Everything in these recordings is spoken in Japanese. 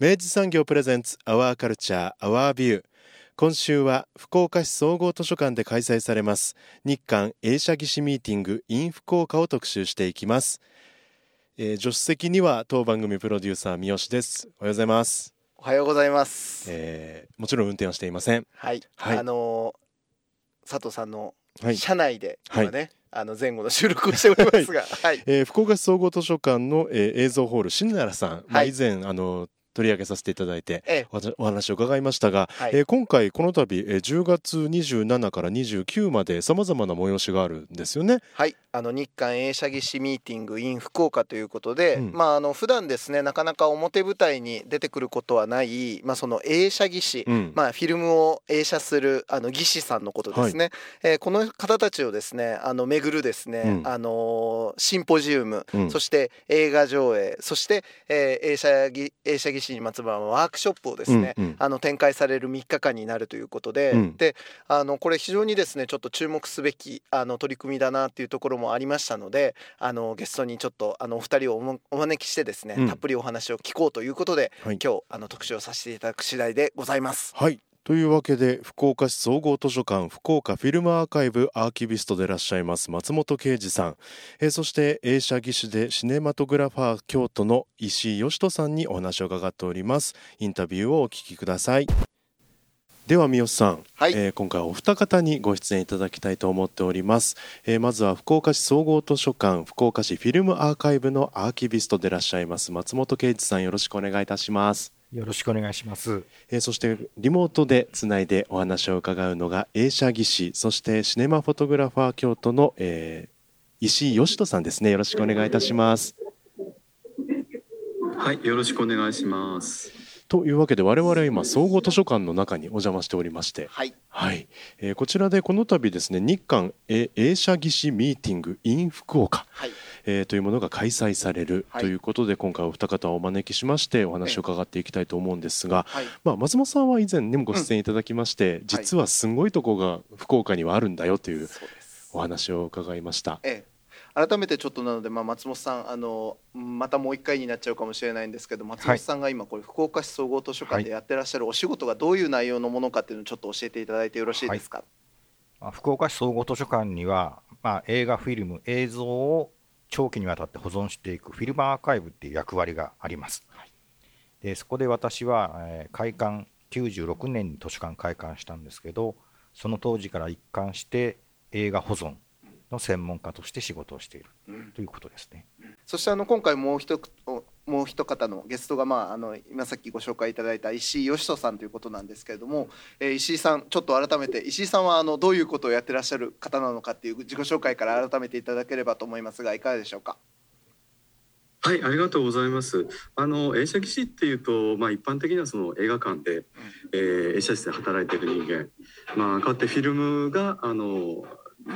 明治産業プレゼンツアワーカルチャーアワービュー今週は福岡市総合図書館で開催されます。日韓映写技師ミーティング in 福岡を特集していきます、えー、助手席には当番組プロデューサー三好です。おはようございます。おはようございます、えー、もちろん運転はしていません。はい、はい、あのー、佐藤さんの車内で今ね、はいあの前後の収録をしておりますが、はい、えー、福岡市総合図書館の、えー、映像ホール新奈良さん、はい、まあ、以前あの取り上げさせていただいて、ええ、お話を伺いましたが、はい、えー、今回この度、えー、10月27から29までさまざまな催しがあるんですよね。はい。あの日韓映写技師ミーティング in 福岡ということで、うん、まああの普段ですねなかなか表舞台に出てくることはない、まあ、その映写技師、うん、まあ、フィルムを映写するあの技師さんのことですね、はい、えー、この方たちをですねあの巡るですね、うん、あのシンポジウム、そして映画上映そして、えー、映写技映写技師にまつわるワークショップをですね、うんうん、あの展開される3日間になるということで、であのこれ非常にですねちょっと注目すべきあの取り組みだなっていうところもありましたのであのゲストにちょっとあのお二人をお招きしてですね、うん、たっぷりお話を聞こうということで、はい、今日あの特集をさせていただく次第でございます。はいというわけで福岡市総合図書館福岡フィルムアーカイブアーキビストでいらっしゃいます松本啓二さん、えー、そして映写技師でシネマトグラファー京都の石井義人さんにお話を伺っております。インタビューをお聞きください。では三好さん、はい、えー、今回お二方にご出演いただきたいと思っております、えー、まずは福岡市総合図書館福岡市フィルムアーカイブのアーキビストでいらっしゃいます松本啓一さんよろしくお願いいたしますよろしくお願いします、えー、そしてリモートでつないでお話を伺うのが映写技師そしてシネマフォトグラファー京都の、えー、石井義人さんですね。よろしくお願いいたします。はいよろしくお願いします。というわけで我々は今総合図書館の中にお邪魔しておりまして、はい、はい、えー、こちらでこの度ですね日韓映写技師ミーティング in 福岡、はい、えー、というものが開催されるということで、今回お二方をお招きしましてお話を伺っていきたいと思うんですが、はい、まあ、松本さんは以前にもご出演いただきまして、うん、実はすごいとこが福岡にはあるんだよというお話を伺いました。ええ。改めてちょっとなので、まあ、松本さんあのまたもう一回になっちゃうかもしれないんですけど松本さんが今これ福岡市総合図書館でやってらっしゃるお仕事がどういう内容のものかっていうのをちょっと教えていただいてよろしいですか、はい、福岡市総合図書館には、まあ、映画フィルム映像を長期にわたって保存していくフィルムアーカイブっていう役割があります。でそこで私は、えー、開館96年に図書館開館したんですけどその当時から一貫して映画保存の専門家として仕事をしているということですね。そしてあの今回もう一もう一方のゲストが、まあ、あの今さっきご紹介いただいた石井義人さんということなんですけれども、えー、石井さんちょっと改めて石井さんはあのどういうことをやってらっしゃる方なのかっていう自己紹介から改めていただければと思いますがいかがでしょうか？はい、ありがとうございます。あの映写技師っていうと、まあ一般的にはその映画館で、うん、えー、映写室で働いている人間、まあかってフィルムがあの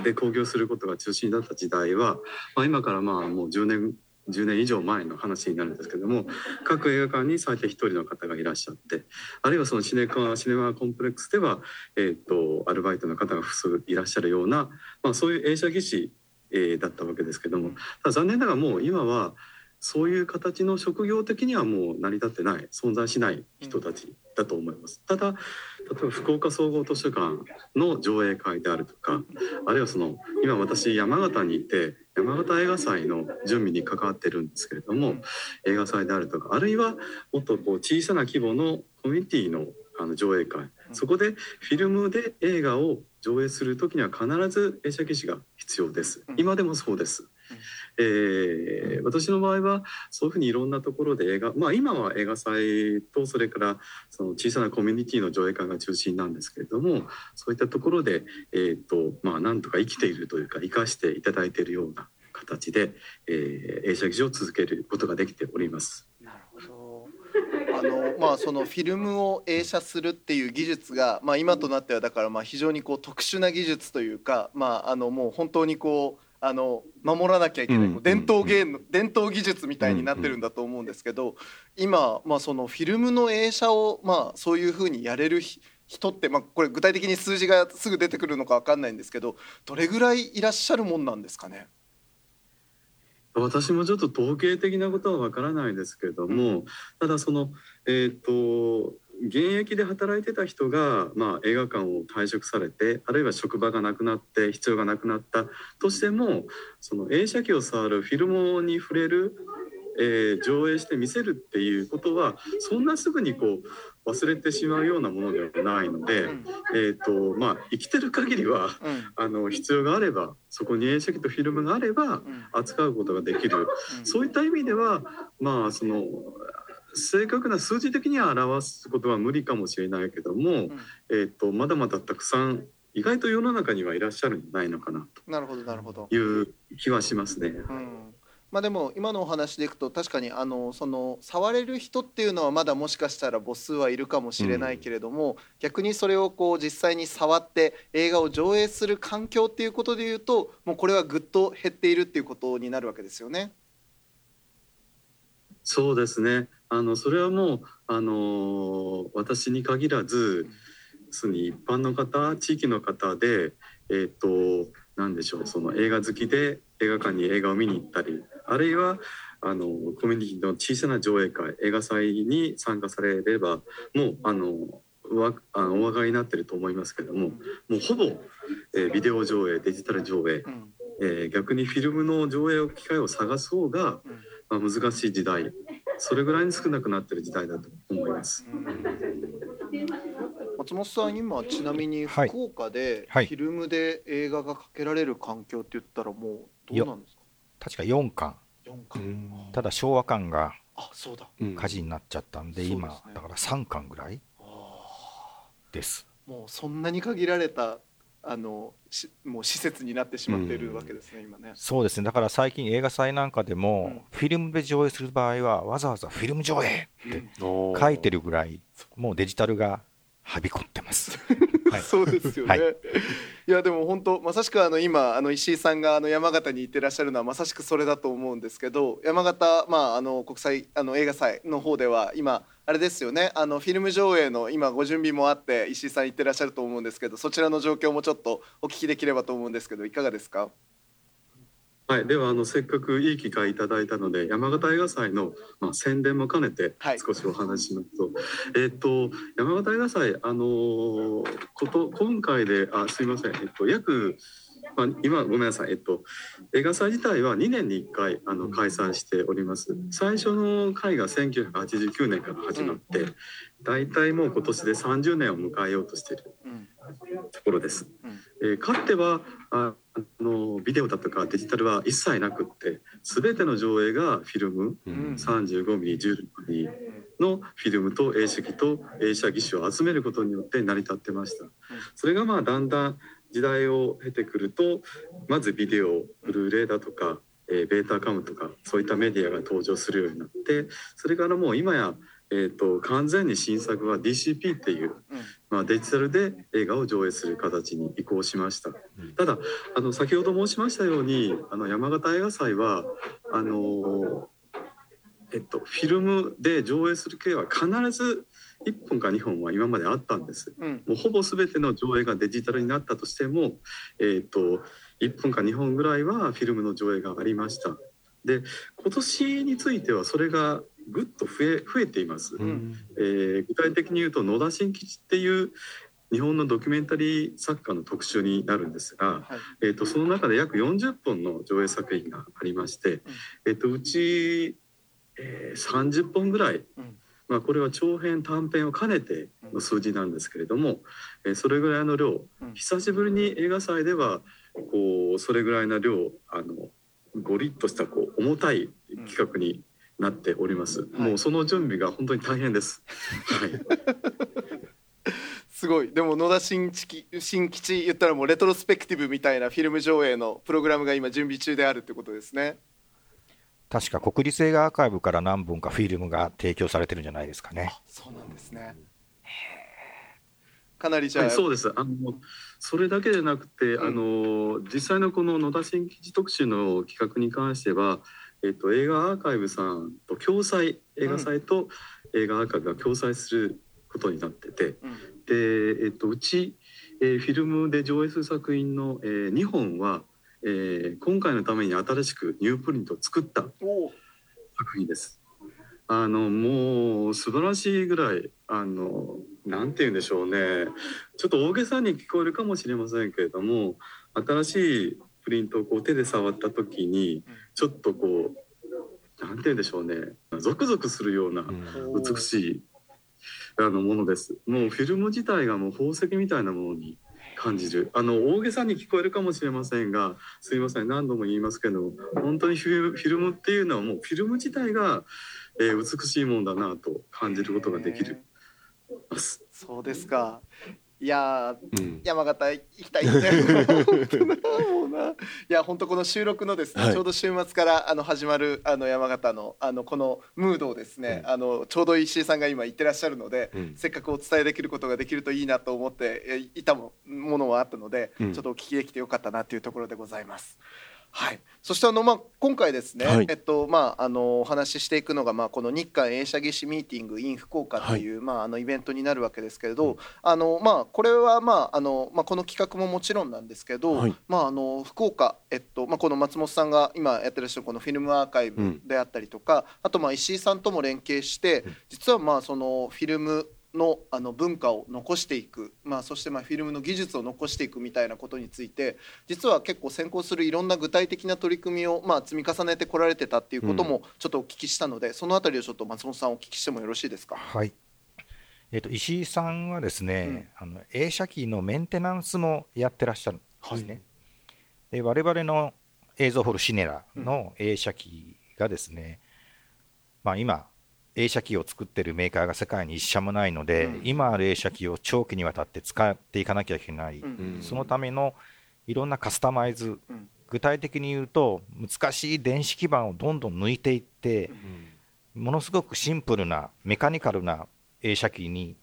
で興行することが中心だった時代は、まあ、今からまあもう10年10年以上前の話になるんですけども各映画館に最低1人の方がいらっしゃってあるいはそのシネカシネマコンプレックスでは、えーと、アルバイトの方が複数いらっしゃるような、まあ、そういう映写技師、えー、だったわけですけどもただ残念ながらもう今はそういう形の職業的にはもう成り立ってない存在しない人たちだと思います。ただ例えば福岡総合図書館の上映会であるとかあるいはその今私山形にいて山形映画祭の準備に関わってるんですけれども映画祭であるとかあるいはもっとこう小さな規模のコミュニティのあの上映会。そこでフィルムで映画を上映する時には必ず映写技師が必要です。今でもそうですえー、私の場合はそういうふうにいろんなところで映画まあ今は映画祭とそれからその小さなコミュニティの上映会が中心なんですけれどもそういったところで、えーとまあ、なんとか生きているというか生かしていただいているような形で、えー、映写技師を続けることができております。あのまあそのフィルムを映写するっていう技術が、まあ、今となってはだからまあ非常にこう特殊な技術というか、まあ、あのもう本当にこうあの守らなきゃいけない、うん、伝統芸能、うん、伝統技術みたいになってるんだと思うんですけど、今、まあ、そのフィルムの映写を、まあ、そういうふうにやれる人って、まあ、これ具体的に数字がすぐ出てくるのか分かんないんですけどどれぐらいいらっしゃるもんなんですかね？私もちょっと統計的なことはわからないですけれども、うん、ただそのえっ、ー、と現役で働いてた人が、まあ、映画館を退職されてあるいは職場がなくなって必要がなくなったとしてもその映写機を触るフィルムに触れる、えー、上映して見せるっていうことはそんなすぐにこう忘れてしまうようなものではないので、うん、えーとまあ、生きてる限りは、うん、あの必要があればそこに映写機とフィルムがあれば扱うことができる、うん、そういった意味ではまあその正確な数字的には表すことは無理かもしれないけども、うん、えーと、まだまだたくさん意外と世の中にはいらっしゃるんじゃないのかなとなるほどなるほどいう気はしますね。うんまあ、でも今のお話でいくと確かにあのその触れる人っていうのはまだもしかしたら母数はいるかもしれないけれども、うん、逆にそれをこう実際に触って映画を上映する環境っていうことでいうともうこれはぐっと減っているっていうことになるわけですよね。そうですねあのそれはもうあの私に限らずすに一般の方地域の方でえっ、ー、と何でしょうその映画好きで映画館に映画を見に行ったりあるいはあのコミュニティの小さな上映会映画祭に参加されればもうあのわあのお分かりになってると思いますけどももうほぼ、えー、ビデオ上映デジタル上映、えー、逆にフィルムの上映機会を探す方が、まあ、難しい時代それぐらいに少なくなってる時代だと思います。松本さん今ちなみに福岡でフィルムで映画がかけられる環境って言ったらもうどうなんですか？確か4巻。ただ昭和館が火事になっちゃったんで、今だから3巻ぐらいです。もうそんなに限られたあのもう施設になってしまっているわけですね、うん、今ね。そうですね。だから最近映画祭なんかでも、うん、フィルムで上映する場合はわざわざフィルム上映って書いてるぐらい、もうデジタルがはびこってます。はい、そうですよね、はい、いやでも本当まさしくあの今あの石井さんがあの山形に行ってらっしゃるのはまさしくそれだと思うんですけど山形、まあ、あの国際あの映画祭の方では今あれですよね。あのフィルム上映の今ご準備もあって石井さん行ってらっしゃると思うんですけどそちらの状況もちょっとお聞きできればと思うんですけどいかがですか？はい、ではあのせっかくいい機会いただいたので山形映画祭の、まあ、宣伝も兼ねて少しお話ししますと、はい、えっ、と山形映画祭あのー、こと今回であすいません、えっと、約まあ、今ごめんなさい、えっと、映画祭自体は2年に1回あの開催しております。最初の回が1989年から始まって、大体もう今年で30年を迎えようとしているところです。えー、かつてはあのビデオだとかデジタルは一切なくって全ての上映がフィルム、うん、35ミリ16ミリのフィルムと映写機と映写機種を集めることによって成り立ってました。それがまあだんだん時代を経てくるとまずビデオブルーレイだとか、えー、ベータカムとかそういったメディアが登場するようになってそれからもう今や、えーと、完全に新作は DCP っていう、まあ、デジタルで映画を上映する形に移行しました。ただあの先ほど申しましたようにあの山形映画祭はあのえっと、フィルムで上映する系は必ず1本か2本は今まであったんです、うん、もうほぼ全ての上映がデジタルになったとしても、えーと、1本か2本ぐらいはフィルムの上映がありました。で今年についてはそれがぐっと増え増えています、うん、えー、具体的に言うと野田新吉っていう日本のドキュメンタリー作家の特集になるんですが、はい、えーと、その中で約40本の上映作品がありまして、うん、えーと、うち、えー、30本ぐらい、うん、まあ、これは長編短編を兼ねての数字なんですけれども、えー、それぐらいの量、久しぶりに映画祭ではこうそれぐらいの量あのゴリッとしたこう重たい企画になっております、もうその準備が本当に大変です。はい。すごい。でも野田新吉新吉言ったらもうレトロスペクティブみたいなフィルム上映のプログラムが今準備中であるってことですね。確か国立映画アーカイブから何本かフィルムが提供されてるんじゃないですかね。そうなんですね。かなりじゃあ、はい、そうです。あのそれだけでなくて、うん、あの実際のこの野田新吉特集の企画に関してはえっと、映画アーカイブさんと共催映画祭と映画アーカイブが共催することになってて、うん、で、えっと、うち、えー、フィルムで上映する作品の、えー、2本は、えー、今回のために新しくニュープリントを作った作品です。あのもう素晴らしいぐらいあのなんて言うんでしょうね。ちょっと大げさに聞こえるかもしれませんけれども新しいプリントをこう手で触った時にちょっとこうなんて言うんでしょうね。ゾクゾクするような美しいあのものです。もうフィルム自体がもう宝石みたいなものに感じる。あの大げさに聞こえるかもしれませんがすいません。何度も言いますけど本当にフィルムっていうのはもうフィルム自体が、えー、美しいものだなと感じることができる。そうですか。いや、うん、山形行きたいねもうな。いや本当この収録のですね、はい、ちょうど週末からあの始まるあの山形のあのこのムードをですね、うん、あのちょうど石井さんが今言ってらっしゃるので、うん、せっかくお伝えできることができるといいなと思っていたものはあったので、ちょっとお聞きできてよかったなというところでございます。はい、そしてあの、まあ、今回ですね、はい、えっとまあ、あのお話ししていくのが、まあ、この日韓映写技師ミーティング in 福岡という、はい、まあ、あのイベントになるわけですけれど、うん、あのまあ、これは、まああのまあ、この企画ももちろんなんですけど、はい、まあ、あの福岡、えっとまあ、この松本さんが今やってらっしゃるこのフィルムアーカイブであったりとか、うん、あとまあ石井さんとも連携して実はまあそのフィルムのあの文化を残していく、まあ、そしてまあフィルムの技術を残していくみたいなことについて実は結構先行するいろんな具体的な取り組みをまあ積み重ねてこられてたっていうこともちょっとお聞きしたので、うん、そのあたりをちょっと松本さんお聞きしてもよろしいですか？はい。えー、と石井さんはですね、うん、あの映写機のメンテナンスもやってらっしゃるんですね。はい、で我々の映像ホールシネラの映写機がですね、うん、まあ、今映写機を作ってるメーカーが世界に一社もないので、うん、今ある映写機を長期にわたって使っていかなきゃいけない、うん、そのためのいろんなカスタマイズ、うん、具体的に言うと難しい電子基板をどんどん抜いていって、ものすごくシンプルなメカニカルな映写機に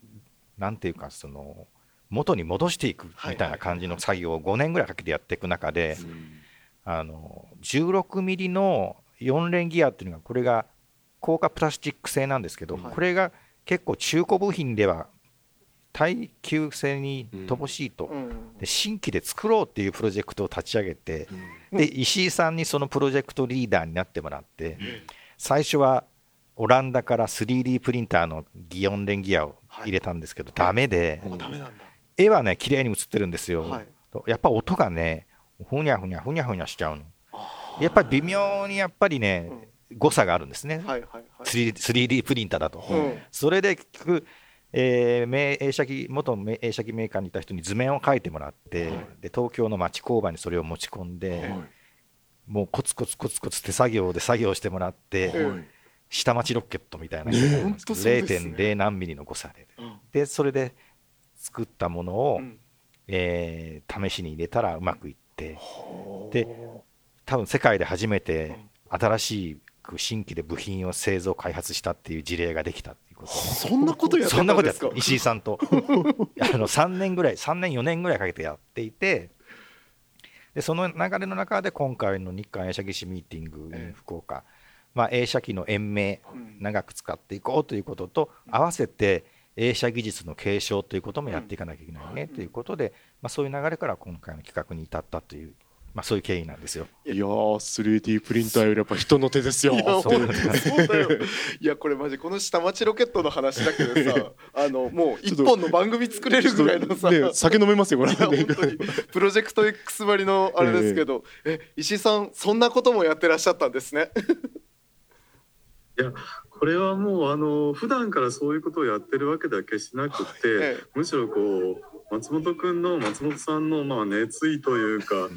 何ていうかその元に戻していくみたいな感じの作業を5年ぐらいかけてやっていく中で、あの16ミリの4連ギアっていうのがこれが高価プラスチック製なんですけど、はい、これが結構中古部品では耐久性に乏しいと、うん、で新規で作ろうっていうプロジェクトを立ち上げて、うん、で石井さんにそのプロジェクトリーダーになってもらって、うん、最初はオランダから 3D プリンターのギオンレンギアを入れたんですけど、はい、ダメで、絵はね綺麗に写ってるんですよ、はい、やっぱ音がねふにゃふにゃふにゃふにゃしちゃうの。やっぱり微妙にやっぱりね、誤差があるんですね、はいはいはい、3D プリンターだと、うん、それで結局、えー、映写機元映写機メーカーにいた人に図面を描いてもらって、はい、で東京の町工場にそれを持ち込んで、はい、もうコツコツコツコツ手作業で作業してもらって、はい、下町ロケットみたいな、ね、0.0何ミリの誤差で、うん、でそれで作ったものを、うん、えー、試しに入れたらうまくいってで多分世界で初めて新しい新規で部品を製造開発したっていう事例ができたっていうこと。そんなことやそんなことや石井さんと。あの3年ぐらい3年4年ぐらいかけてやっていてでその流れの中で今回の日韓映写技師ミーティング in 福岡、まあ、映写機の延命長く使っていこうということと合わせて映写技術の継承ということもやっていかなきゃいけないねということで、まあ、そういう流れから今回の企画に至ったというまあ、そういう経緯なんですよ。いやー 3D プリンターよりやっぱ人の手ですよ。いやそうだよいやこれマジこの下町ロケットの話だけどさ あのもう一本の番組作れるぐらいのさ、ね、酒飲めますよこれ。いや本当に プロジェクト X 割のあれですけど、え石井さんそんなこともやってらっしゃったんですね？いやこれはもうあの普段からそういうことをやってるわけでは決してなくて、ええむしろこう松本君の松本さんのまあ熱意というか、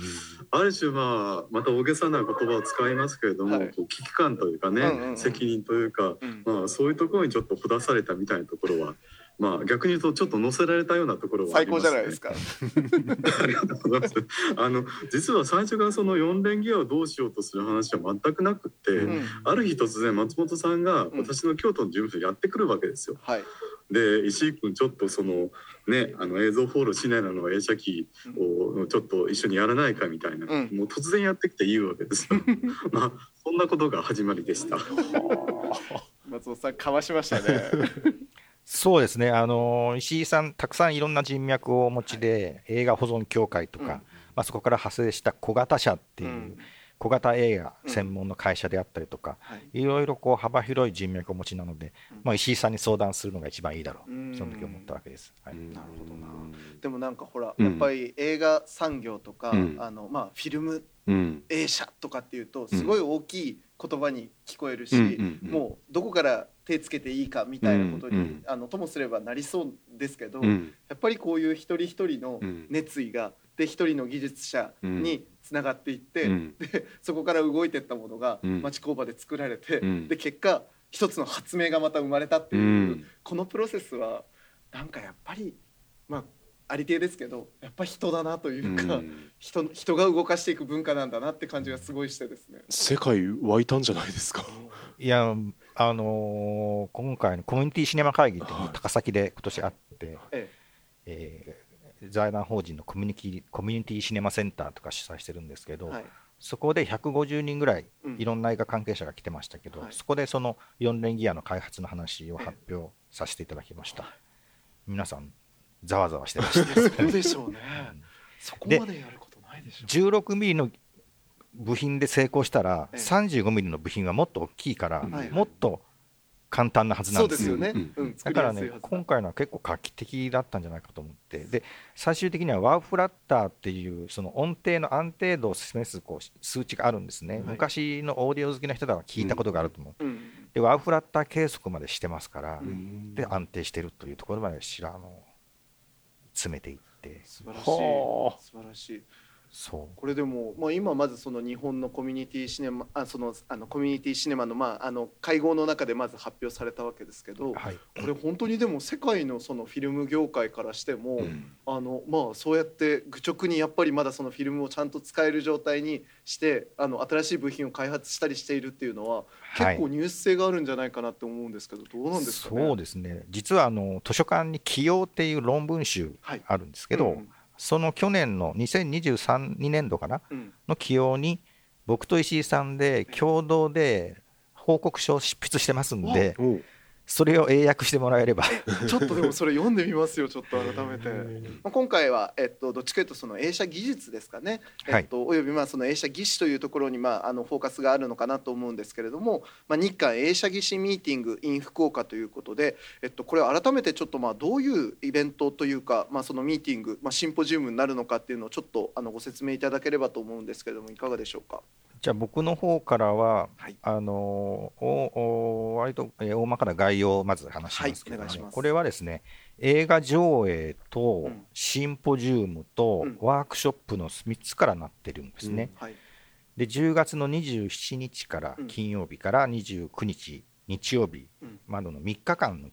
ある種まあまた大げさな言葉を使いますけれども、はいこう危機感というかね、うんうんうん責任というか、うんまあそういうところにちょっとほだされたみたいなところは。まあ逆に言うとちょっと乗せられたようなところはあ最高ります、ね、じゃないですか。ありがとうございます。あの実は最初からその四連ギアをどうしようとする話は全くなくって、うんある日突然松本さんがうん私の京都の事務所にやってくるわけですよ。はい。で石井君ちょっとそのねあの映像フォールしないなの映写機をちょっと一緒にやらないかみたいな、うんもう突然やってきて言うわけですよ。まあそんなことが始まりでした。松本さんかわしましたね。そうですね、あの石井さん、たくさんいろんな人脈をお持ちで、映画保存協会とか、うんまあ、そこから派生した小型社っていう、うん小型映画専門の会社であったりとか、はい。いろいろこう幅広い人脈をお持ちなので、うん。まあ、石井さんに相談するのが一番いいだろう、うんその時思ったわけです。はい。なるほどな。でもなんかほら、うん。やっぱり映画産業とか、うん。あのまあフィルムうん。映写とかっていうとすごい大きい言葉に聞こえるし、もうどこから手つけていいかみたいなことに、うん。うん。あのともすればなりそうですけど、うん。やっぱりこういう一人一人のうん。熱意がで一人の技術者につながっていって、うん。でそこから動いていったものがうん。町工場で作られて、うん。で結果一つの発明がまた生まれたっていう、うん。このプロセスはなんかやっぱりまあありていですけどやっぱ人だなというか、うん。人人が動かしていく文化なんだなって感じがすごいしてですね。世界湧いたんじゃないですか？いや、あのー今回のコミュニティシネマ会議っていうのが高崎で今年あって、え。えー財団法人のコミュニティコミュニティシネマセンターとか主催してるんですけど、えはい。そこで150人ぐらいうん。いろんな映画関係者が来てましたけど、はい。そこでその4連ギアの開発の話を発表させていただきました。皆さん、ざわざわしてました。そうでしょうね。そこまでやることないでしょ16ミリの部品で成功したら、ええ。35ミリの部品はもっと大きいから、はい。もっと簡単なはずう。なんですすよね。だからね今回のは結構画期的だったんじゃないかと思って。で最終的にはワウフラッターっていうその音程の安定度を示すこう数値があるんですね、はい。昔のオーディオ好きな人では聞いたことがあると思う、うん、でワウフラッター計測までしてますから、うん。で安定してるというところまで知らあの詰めていって。素晴らしい。はあ素晴らしいそう。これでも、まあ、今まずその日本のコミュニティシネマあそのあのコミュニティシネマの,、まあ、あの会合の中でまず発表されたわけですけど、はい。これ本当にでも世界のそのフィルム業界からしても、うん。あのまあ、そうやって愚直にやっぱりまだそのフィルムをちゃんと使える状態にしてあの新しい部品を開発したりしているっていうのは、はい。結構入手性があるんじゃないかなって思うんですけどどうなんですかね？そうですね。実はあの図書館に「起用」っていう論文集はい。あるんですけど、うんその去年の2023、2年度かなうん。の起用に僕と石井さんで共同で報告書を執筆してますんでおうそれを英訳してもらえればちょっとでもそれ読んでみますよちょっと改めて。まあ、今回は、えっと、どっちかというとその映写技術ですかね、はいえっと、およびまあその映写技師というところに、まあ、あのフォーカスがあるのかなと思うんですけれども、まあ、日韓映写技師ミーティング in 福岡ということで、えっと、これ改めてちょっとまあどういうイベントというか、まあ、そのミーティング、まあ、シンポジウムになるのかっていうのをちょっとあのご説明いただければと思うんですけれどもいかがでしょうか？じゃあ僕の方からは、はい。あのおお割と、えー大まかな概要をまず話しますけども、はいこれはですね映画上映とうん。シンポジウムとうん。ワークショップの3つからなってるんですね。はい。で10月の27日からうん。金曜日から29日日曜日うん。までの3日間の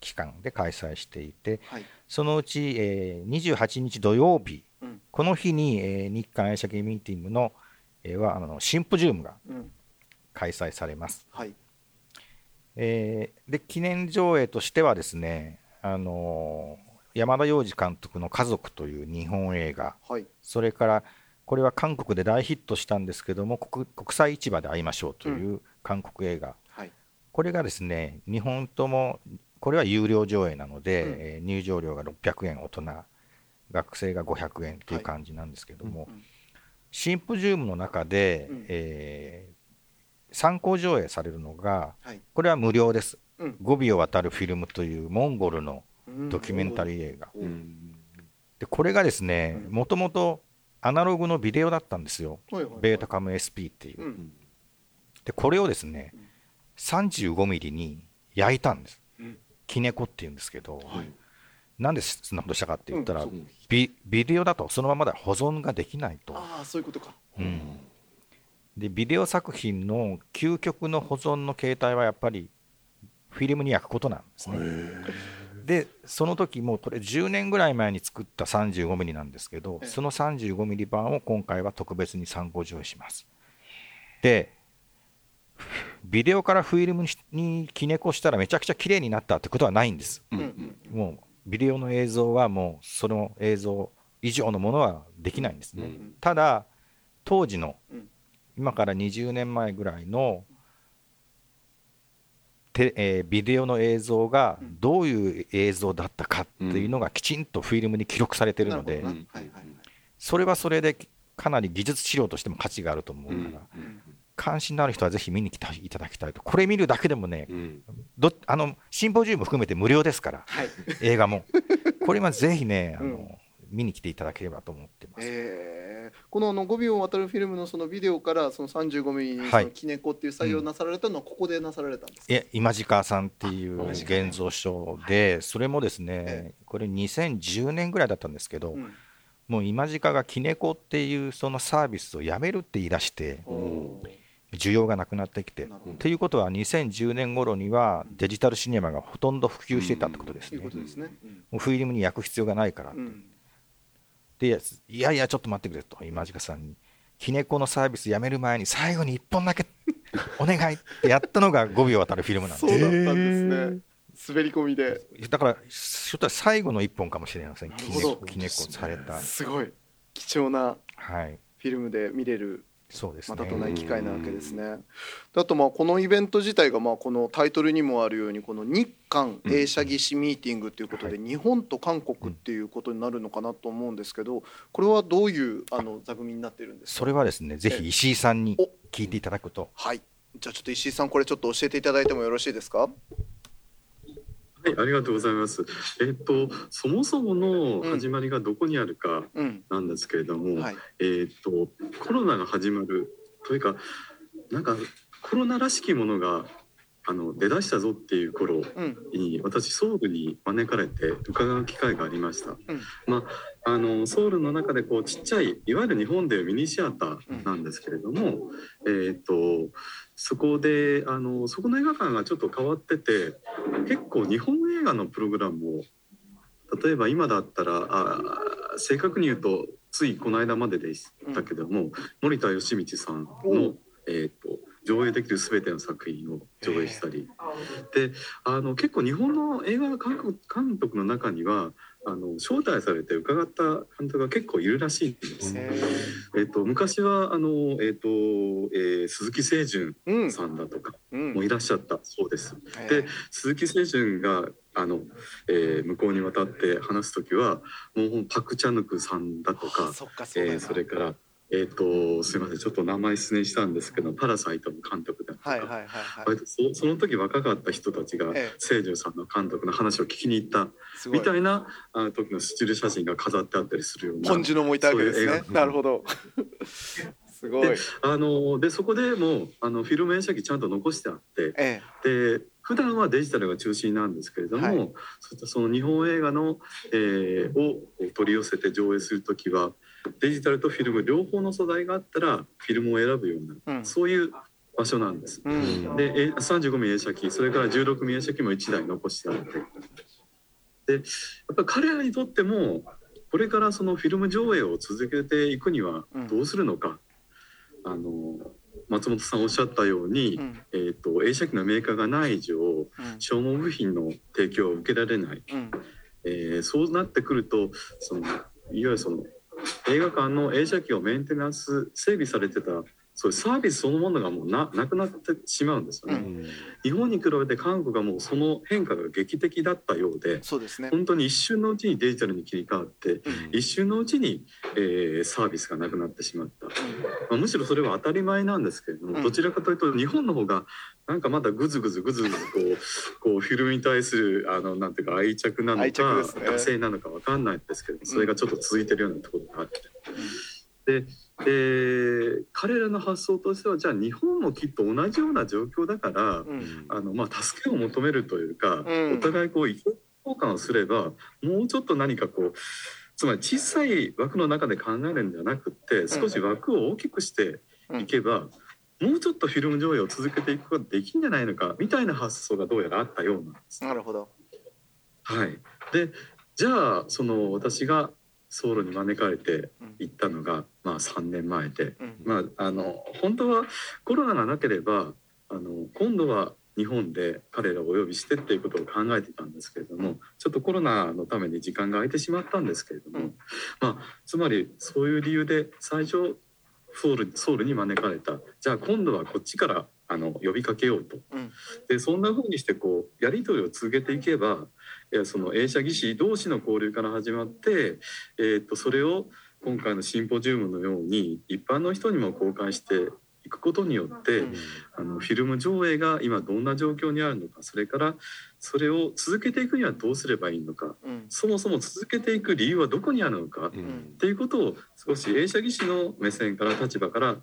期間で開催していてはい。そのうち、えー28日土曜日うん。この日に、えー日韓映写系ミーティングの,、えーはあのシンポジウムがうん。開催されます。はい。えーで記念上映としてはですね、あのー山田洋次監督の「家族」という日本映画。はい。それからこれは韓国で大ヒットしたんですけども国国際市場で会いましょうという韓国映画、はい。これがですね日本ともこれは有料上映なので、うん。えー入場料が600円大人学生が500円っていう感じなんですけども、うんシンポジウムの中で、うん、えー、参考上映されるのが、はい、これは無料です、うん、5尾を渡るフィルムというモンゴルのドキュメンタリー映画、うん、でこれがですねもともとアナログのビデオだったんですよ、はいはいはい、ベータカム SP っていう、でこれをですね35ミリに焼いたんです、キネコっていうんですけど、はい、なんでそんなことしたかって言ったら、ビビデオだとそのままでは保存ができないと。ああそういうことか、うん、でビデオ作品の究極の保存の形態はやっぱりフィルムに焼くことなんですね。でその時もこれ10年ぐらい前に作った 35mm なんですけどその 35mm 版を今回は特別に参考上映します。でビデオからフィルムにきねこしたらめちゃくちゃ綺麗になったってことはないんです、うん、もうビデオの映像はもうその映像以上のものはできないんですね、うん、ただ当時の、今から20年前ぐらいのテ、えー、ビデオの映像がどういう映像だったかっていうのがきちんとフィルムに記録されてるので、それはそれでかなり技術資料としても価値があると思うから、関心のある人はぜひ見に来ていただきたいと、これ見るだけでもね、うん、どあのシンポジウム含めて無料ですから、はい、映画も。これはぜひね、あの、うん、見に来ていただければと思ってます。えー、このあの5秒渡るフィルムのそのビデオからその35ミリのキネコっていう作業をなさられたのはここでなさられたんですか、うん、今近さんっていう現像書で、それもですね、これ2010年ぐらいだったんですけど、うん、もう今近がキネコっていうそのサービスをやめるって言い出して。需要がなくなってきて。ということは2010年頃にはデジタルシネマがほとんど普及していたってことですね。もうフィルムに焼く必要がないからでいやいやちょっと待ってくれと今近さんに。きねこのサービスやめる前に最後に1本だけ お願いってやったのが5秒渡るフィルムなんです。そうだったんですね。滑り込みで。だからひょっと最後の1本かもしれません。きねこされた。すごい。貴重なフィルムで見れるそうです、ね、またとない機会なわけですね。あとまあこのイベント自体がまあこのタイトルにもあるようにこの日韓映写技師ミーティングということで日本と韓国っていうことになるのかなと思うんですけどこれはどういうあの座組になってるんですか？それはですねぜひ石井さんに聞いていただくと。はい。じゃあちょっと石井さんこれちょっと教えていただいてもよろしいですか？はい、ありがとうございます。えっと、そもそもの始まりがどこにあるかなんですけれども、うんはい、えっと、コロナが始まるというか、なんかコロナらしきものがあの出だしたぞっていう頃に、うん、私ソウルに招かれて伺う機会がありました。うん、まああのソウルの中でこうちっちゃいいわゆる日本でいうミニシアターなんですけれども、うん、えっ、とそこであのそこの映画館がちょっと変わってて結構日本映画のプログラムを例えば今だったらあ正確に言うとついこの間まででしたけども、うん、森田義道さんの、えーと、上映できる全ての作品を上映したり。であの結構日本の映画監督の中にはあの招待されて伺った監督が結構いるらしいんです。えっと昔はあのえっと、えー、鈴木清純さんだとかもいらっしゃったそうです。うん、で鈴木清純があの、えー、向こうに渡って話す時はもうパクチャヌクさんだとか、そえー、それからえっ、ー、とすみません。ちょっと名前失念したんですけど「パラサイト」の監督だとか、はいはいはいはい、そその時若かった人たちが清純さんの監督の話を聞きに行ったみたいなあの時のスチール写真が飾ってあったりするようなポンジュノもいたわけですね。なるほど。すごい。あのでそこでもあのフィルム映写機ちゃんと残してあって、ええ、で普段はデジタルが中心なんですけれども、はい、その日本映画の、えー、を取り寄せて上映する時はデジタルとフィルム両方の素材があったらフィルムを選ぶような、うん、そういう場所なんです。うん、で35ミリ映写機それから16ミリ映写機も1台残してあって。でやっぱ彼らにとってもこれからそのフィルム上映を続けていくにはどうするのか、うん、あの松本さんおっしゃったように、うん、えーと、映写機のメーカーがない以上、うん、消耗部品の提供を受けられない、うん、えー、そうなってくるとそのいわゆるその映画館の映写機をメンテナンス整備されてたそういうサービスそのものがもうななくなってしまうんですよね、うん、日本に比べて韓国はもうその変化が劇的だったようでそうです、ね、本当に一瞬のうちにデジタルに切り替わって、うん、一瞬のうちに、えー、サービスがなくなってしまった、うん、まあ、むしろそれは当たり前なんですけれども、どちらかというと日本の方がなんかまだぐずぐずぐずぐずこう こうフィルムに対するあのなんていうか愛着なのか、ね、惰性なのか分かんないんですけどそれがちょっと続いてるようなところがあって。でで彼らの発想としてはじゃあ日本もきっと同じような状況だから、うん、あのまあ、助けを求めるというか、うん、お互いこう意見交換をすればもうちょっと何かこうつまり小さい枠の中で考えるんじゃなくって少し枠を大きくしていけば、うん、もうちょっとフィルム上映を続けていくことができるんじゃないのかみたいな発想がどうやらあったようなんです。なるほど。はい、でじゃあその私がソウルに招かれて行ったのが、まあ、3年前で、まあ、あの本当はコロナがなければあの今度は日本で彼らをお呼びしてっていうことを考えてたんですけれどもちょっとコロナのために時間が空いてしまったんですけれども、まあ、つまりそういう理由で最初ソウルソウルに招かれた。じゃあ今度はこっちからあの呼びかけようと、うん、でそんなふうにしてこうやり取りを続けていけばその映写技師同士の交流から始まって、えー、とそれを今回のシンポジウムのように一般の人にも公開していくことによって、うん、あのフィルム上映が今どんな状況にあるのかそれからそれを続けていくにはどうすればいいのか、うん、そもそも続けていく理由はどこにあるのか、うん、っていうことを少し映写技師の目線から立場から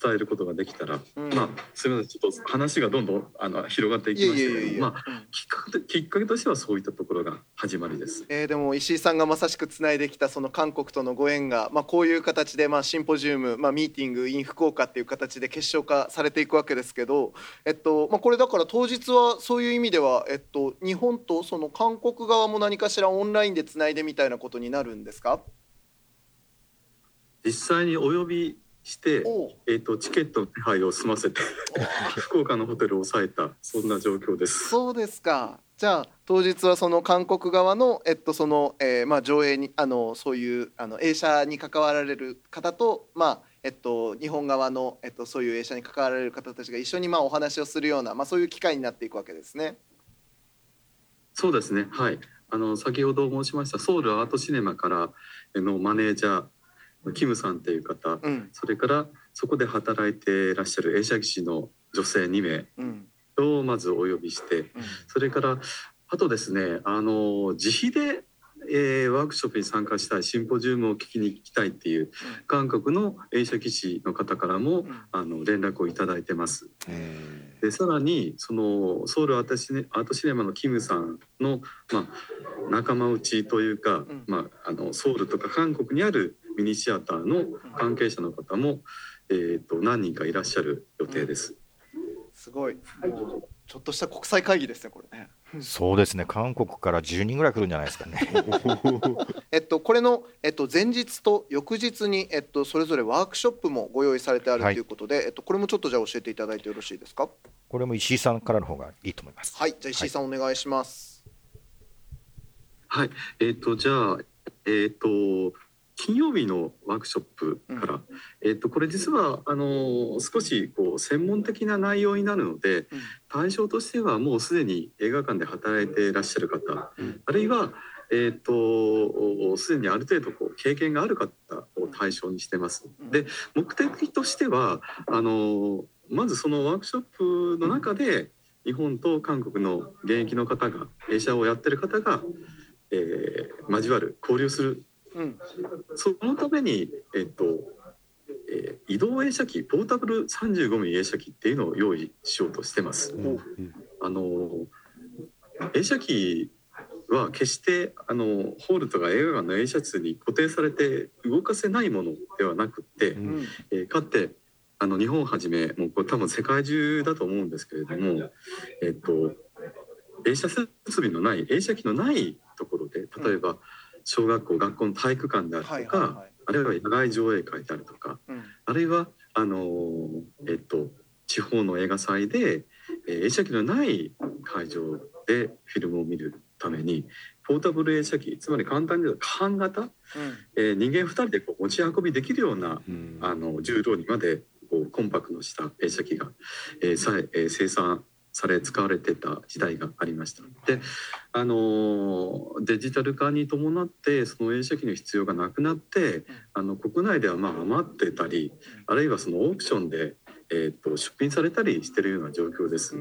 伝えることができたら、うん、まあすみませんちょっと話がどんどんあの広がっていきましたけどまあ、きっかけきっかけとしてはそういったところが始まりです。えー、でも石井さんがまさしくつないできたその韓国とのご縁が、まあ、こういう形で、まあ、シンポジウム、まあ、ミーティングイン福岡っていう形で結晶化されていくわけですけど、えっとまあ、これだから当日はそういう意味では、えっと、日本とその韓国側も何かしらオンラインでつないでみたいなことになるんですか？実際にお呼びして、えーと、チケットの手配を済ませて福岡のホテルを抑えたそんな状況です。そうですか。じゃあ当日はその韓国側の、えっとそのえーまあ、上映にあのそういうあの映写に関わられる方と、まあえっと、日本側の、えっと、そういう映写に関わられる方たちが一緒に、まあ、お話をするような、まあ、そういう機会になっていくわけですね。そうですね。はい。あの先ほど申しましたソウルアートシネマからのマネージャーキムさんっていう方、うん、それからそこで働いていらっしゃる映写技師の女性2名をまずお呼びして、うん、それからあとですねあの自費で、えー、ワークショップに参加したいシンポジウムを聞きに行きたいっていう、韓国の映写技師の方からも、あの連絡を頂いてます。でさらにそのソウルアートシネアートシネマのキムさんの、まあ、仲間内というか、まあ、あのソウルとか韓国にあるミニシアターの関係者の方も、えーと、何人かいらっしゃる予定です。すごい、ちょっとした国際会議ですね、これね。そうですね、韓国から10人ぐらい来るんじゃないですかね。えっと、これの、えっと、前日と翌日に、えっと、それぞれワークショップもご用意されてあるということで、はい、えっと、これもちょっとじゃあ教えていただいてよろしいですか？これも石井さんからの方がいいと思います。はい、じゃあ石井さん、お願いします。はい、えっ、と、じゃあ、えっ、と、金曜日のワークショップから、うん、えっと、これ実はあの少しこう専門的な内容になるので、うん、対象としてはもうすでに映画館で働いていらっしゃる方、うん、あるいはえーと、すでにある程度こう経験がある方を対象にしてます。で目的としてはあのまずそのワークショップの中で日本と韓国の現役の方が映写をやってる方が、えー、交わる交流するうん、そのために、えっとえー、移動映写機ポータブル 35mm 映写機っていうのを用意しようとしてます。うん、あの映写機は決してあのホールとか映画館の映写室に固定されて動かせないものではなくて、うん、えー、かってあの日本をはじめもうこれ多分世界中だと思うんですけれども、えっと映写設備のない映写機のないところで例えば、うん小学校学校の体育館であるとか、はいはいはい、あるいは野外上映会であるとか、うん、あるいはあのえっと地方の映画祭で、えー、映写機のない会場でフィルムを見るためにポータブル映写機つまり簡単に言うと半型、うん、えー、人間2人でこう持ち運びできるような、うん、あの重量にまでこうコンパクトした映写機が、えーさえー生産され使われてた時代がありました。で、あのデジタル化に伴ってその映写機の必要がなくなってあの国内ではまあ余ってたりあるいはそのオークションでえーと、出品されたりしてるような状況です。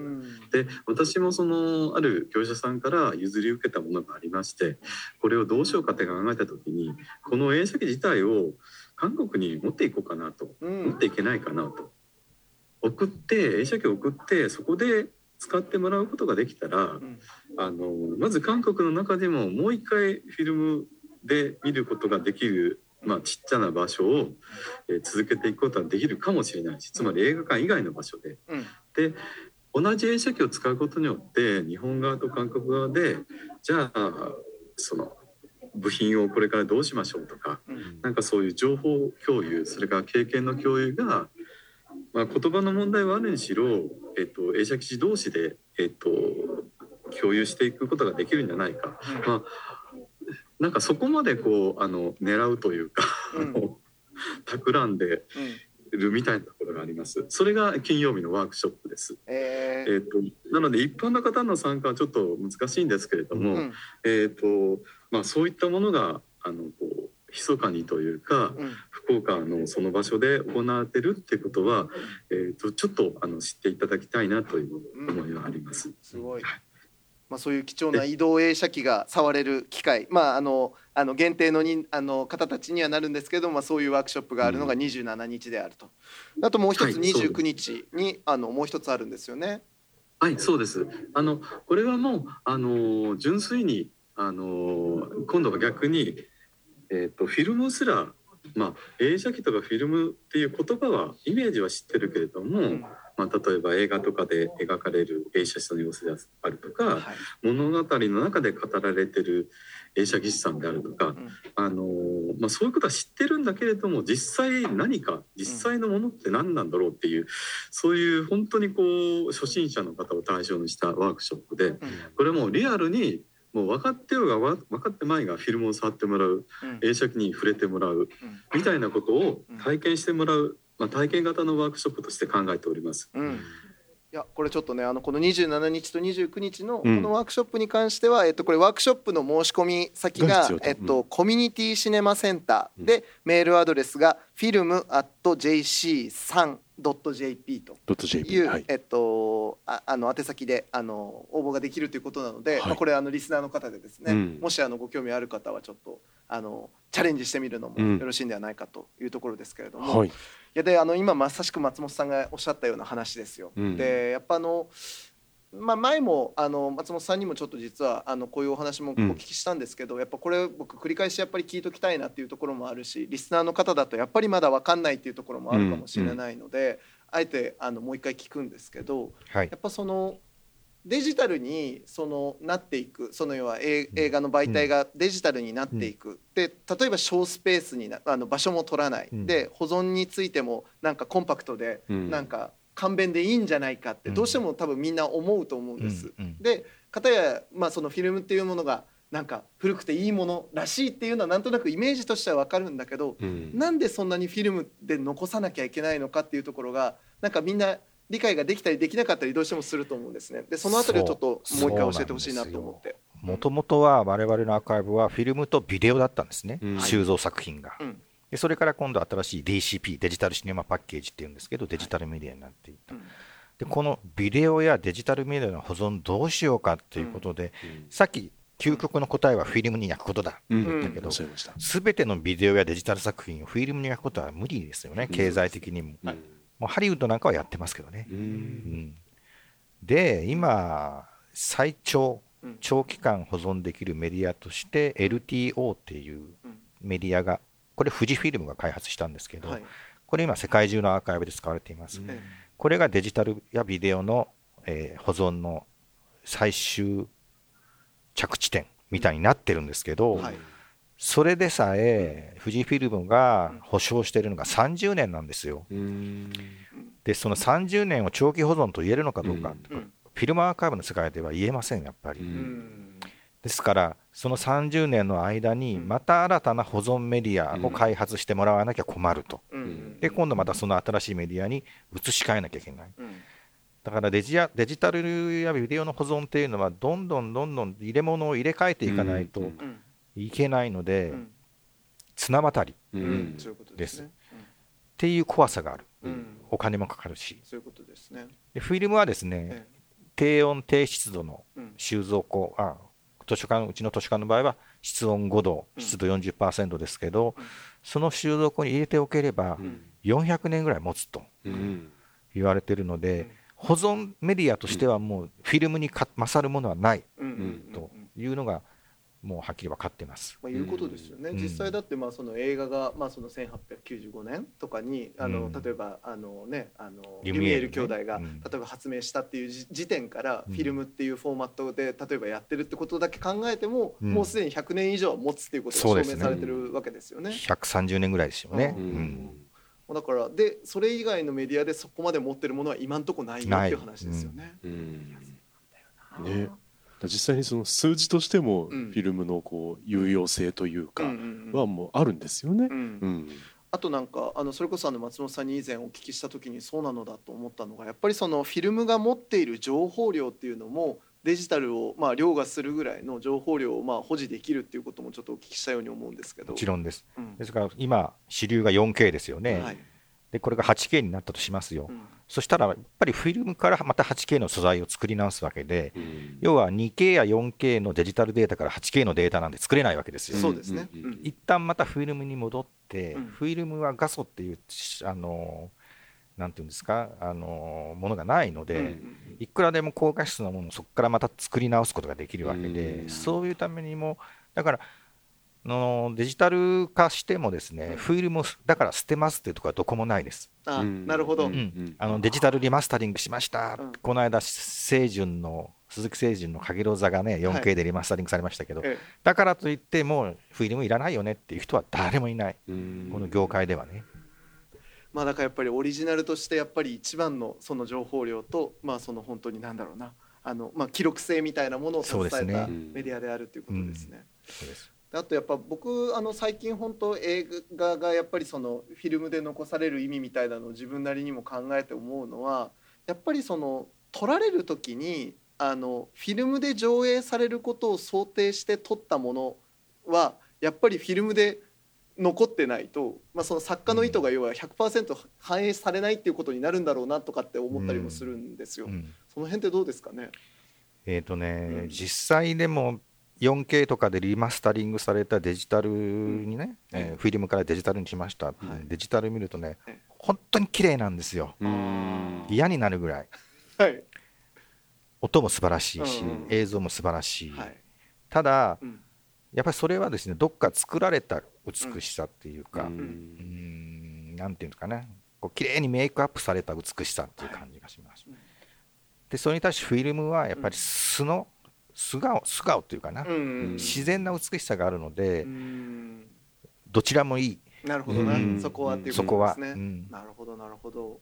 で私もそのある業者さんから譲り受けたものがありましてこれをどうしようかって考えた時にこの映写機自体を韓国に持っていこうかなと、うん、持っていけないかなと。送って映写機を送ってそこで使ってもらうことができたら、うん、あのまず韓国の中でももう一回フィルムで見ることができるまあ、ちっちゃな場所を、えー、続けていくことはできるかもしれないしつまり映画館以外の場所で。うん、で同じ映写機を使うことによって日本側と韓国側でじゃあその部品をこれからどうしましょうとか、うん、なんかそういう情報共有それから経験の共有が、まあ、言葉の問題はあるにしろ、えっと、映写機同士で、えっと、共有していくことができるんじゃないか。うん、まあなんかそこまでこうあの狙うというか、うん、企んでるみたいなところがあります。それが金曜日のワークショップです。えー、えーとなので一般の方の参加はちょっと難しいんですけれども、うん、えっ、とまあそういったものがあのこう密かにというか、うん、福岡のその場所で行われてるっていうことは、えーと、ちょっとあの知っていただきたいなという思いはあります。すごい、はい。まあ、そういう貴重な移動映写機が触れる機会、まあ、あのあの限定のにあの方たちにはなるんですけども、まあ、そういうワークショップがあるのが27日であると、あともう一つ29日に、はい、あのもう一つあるんですよね。はいそうです。あのこれはもうあの純粋にあの今度は逆に、えーと、フィルムすら、まあ、映写機とかフィルムっていう言葉はイメージは知ってるけれども、うん。まあ、例えば映画とかで描かれる映写士の様子であるとか、はい、物語の中で語られてる映写技師さんであるとか、うん、あのまあ、そういうことは知ってるんだけれども実際何か実際のものって何なんだろうっていう、そういう本当にこう初心者の方を対象にしたワークショップで、これもリアルにもう分かってようが分かってまいがフィルムを触ってもらう、映写機に触れてもらう、みたいなことを体験してもらう。まあ、体験型のワークショップとして考えております。うんいやこれちょっとねあのこの27日と29日のこのワークショップに関しては、うん、えっと、これワークショップの申し込み先が、えっと、コミュニティシネマセンターで、メールアドレスが film.jc3.jp という、はい、えっと、ああの宛先であの応募ができるということなので、はい、まあ、これあのリスナーの方でですね、うん、もしあのご興味ある方はちょっとあのチャレンジしてみるのもよろしいんではないかというところですけれども、はい、いやであの今まさしく松本さんがおっしゃったような話ですよ。うん、でやっぱあのまあ、前もあの松本さんにもちょっと実はあのこういうお話もお聞きしたんですけど、やっぱこれ僕繰り返しやっぱり聞いときたいなっていうところもあるしリスナーの方だとやっぱりまだ分かんないっていうところもあるかもしれないので、あえてあのもう一回聞くんですけど、やっぱそのデジタルにそのなっていくその要は映画の媒体がデジタルになっていく、で例えば小スペースになあの場所も取らない、で保存についてもなんかコンパクトで、なんか簡便でいいんじゃないかってどうしても多分みんな思うと思うんです。で片やまあそのフィルムっていうものがなんか古くていいものらしいっていうのはなんとなくイメージとしては分かるんだけど、うん、なんでそんなにフィルムで残さなきゃいけないのかっていうところがなんかみんな理解ができたりできなかったりどうしてもすると思うんですね。でそのあたりをちょっともう一回教えてほしいなと思って。もともとは我々のアーカイブはフィルムとビデオだったんですね、うん、収蔵作品が、うん、で。それから今度新しい DCP デジタルシネマパッケージっていうんですけどデジタルメディアになっていった。はいでこのビデオやデジタルメディアの保存どうしようかということで、さっき究極の答えはフィルムに焼くことだ。って言ったけど、すべてのビデオやデジタル作品をフィルムに焼くことは無理ですよね、経済的にも。もうハリウッドなんかはやってますけどね。うん、で、今、最長、長期間保存できるメディアとして LTO っていうメディアが、これ富士フィルムが開発したんですけど、はい、これ今世界中のアーカイブで使われています。うん、これがデジタルやビデオの、えー、保存の最終着地点みたいになってるんですけど、はい、それでさえ富士フィルムが保証しているのが30年なんですよ。でその30年を長期保存と言えるのかどうか、フィルムアーカイブの世界では言えませんやっぱり。ですからその30年の間にまた新たな保存メディアを開発してもらわなきゃ困ると、で今度またその新しいメディアに移し替えなきゃいけない、だからデジデジタルやビデオの保存っていうのはどんどんどんどん入れ物を入れ替えていかないといけないので、綱渡りです。っていう怖さがある、お金もかかるし。そういうことですね。でフィルムはですね、低温低湿度の収蔵庫、あ図書館うちの図書館の場合は室温5度湿度40%ですけど、その収蔵庫に入れておければ400年ぐらい持つと言われてるので、保存メディアとしてはもうフィルムに勝るものはないというのがもうはっきり分かってます。まあ、いうことですよね。うん、実際だってまあその映画がまあその1895年とかにあの、例えばあのねあのリュミエール兄弟が、例えば発明したっていう時点からフィルムっていうフォーマットで例えばやってるってことだけ考えても、もうすでに100年以上持つっていうことが証明されてるわけですよね。ね130年ぐらいですよね。だからでそれ以外のメディアでそこまで持ってるものは今んとこないよっていう話ですよね。ね実際にその数字としてもフィルムのこう有用性というかはもうあるんですよね。あとなんかあのそれこそあの松本さんに以前お聞きした時にそうなのだと思ったのがやっぱりそのフィルムが持っている情報量っていうのもデジタルをまあ凌駕するぐらいの情報量をまあ保持できるっていうこともちょっとお聞きしたように思うんですけど。もちろんです、うん、ですから今主流が 4K ですよね、はい、でこれが 8K になったとしますよ、うん、そしたらやっぱりフィルムからまた 8K の素材を作り直すわけで、うん、要は 2K や 4K のデジタルデータから 8K のデータなんで作れないわけですよ。そうですね、うん、一旦またフィルムに戻って、フィルムは画素っていうあのなんていうんですかあのものがないので、いくらでも高画質なものをそこからまた作り直すことができるわけで、そういうためにもだからのデジタル化してもですね、フィルムだから捨てますっていうところはどこもないです。あなるほど、うん、あのデジタルリマスタリングしました、うん、この間、清純の鈴木清純のかげろう座がね 4K でリマスタリングされましたけど、はい、だからといってもうフィルムいらないよねっていう人は誰もいない、この業界ではね。まあだからやっぱりオリジナルとしてやっぱり一番のその情報量とまあその本当になんだろうな。あのまあ記録性みたいなものを携えたメディアであるということですね。そうですあとやっぱ僕あの最近本当映画がやっぱりそのフィルムで残される意味みたいなのを自分なりにも考えて思うのはやっぱりその撮られる時にあのフィルムで上映されることを想定して撮ったものはやっぱりフィルムで残ってないと、まあ、その作家の意図が要は100%反映されないっていうことになるんだろうなとかって思ったりもするんですよ。うん。うん、その辺ってどうですかね？えーとね、うん、実際でも 4K とかでリマスタリングされたデジタルにね、うん、えー、フィルムからデジタルにしました、はい、デジタル見るとね本当に綺麗なんですよ。嫌になるぐらい、はい、音も素晴らしいし、映像も素晴らしい、はい、ただ、うん、やっぱりそれはですねどっか作られた美しさっていうか、うん、なんていうんですかね。こう綺麗にメイクアップされた美しさっていう感じがします、はい、でそれに対してフィルムはやっぱり素の、素顔素顔というかな、自然な美しさがあるので、どちらもいい。なるほどな、うん、そこはっていうことですね、うん、なるほどなるほど、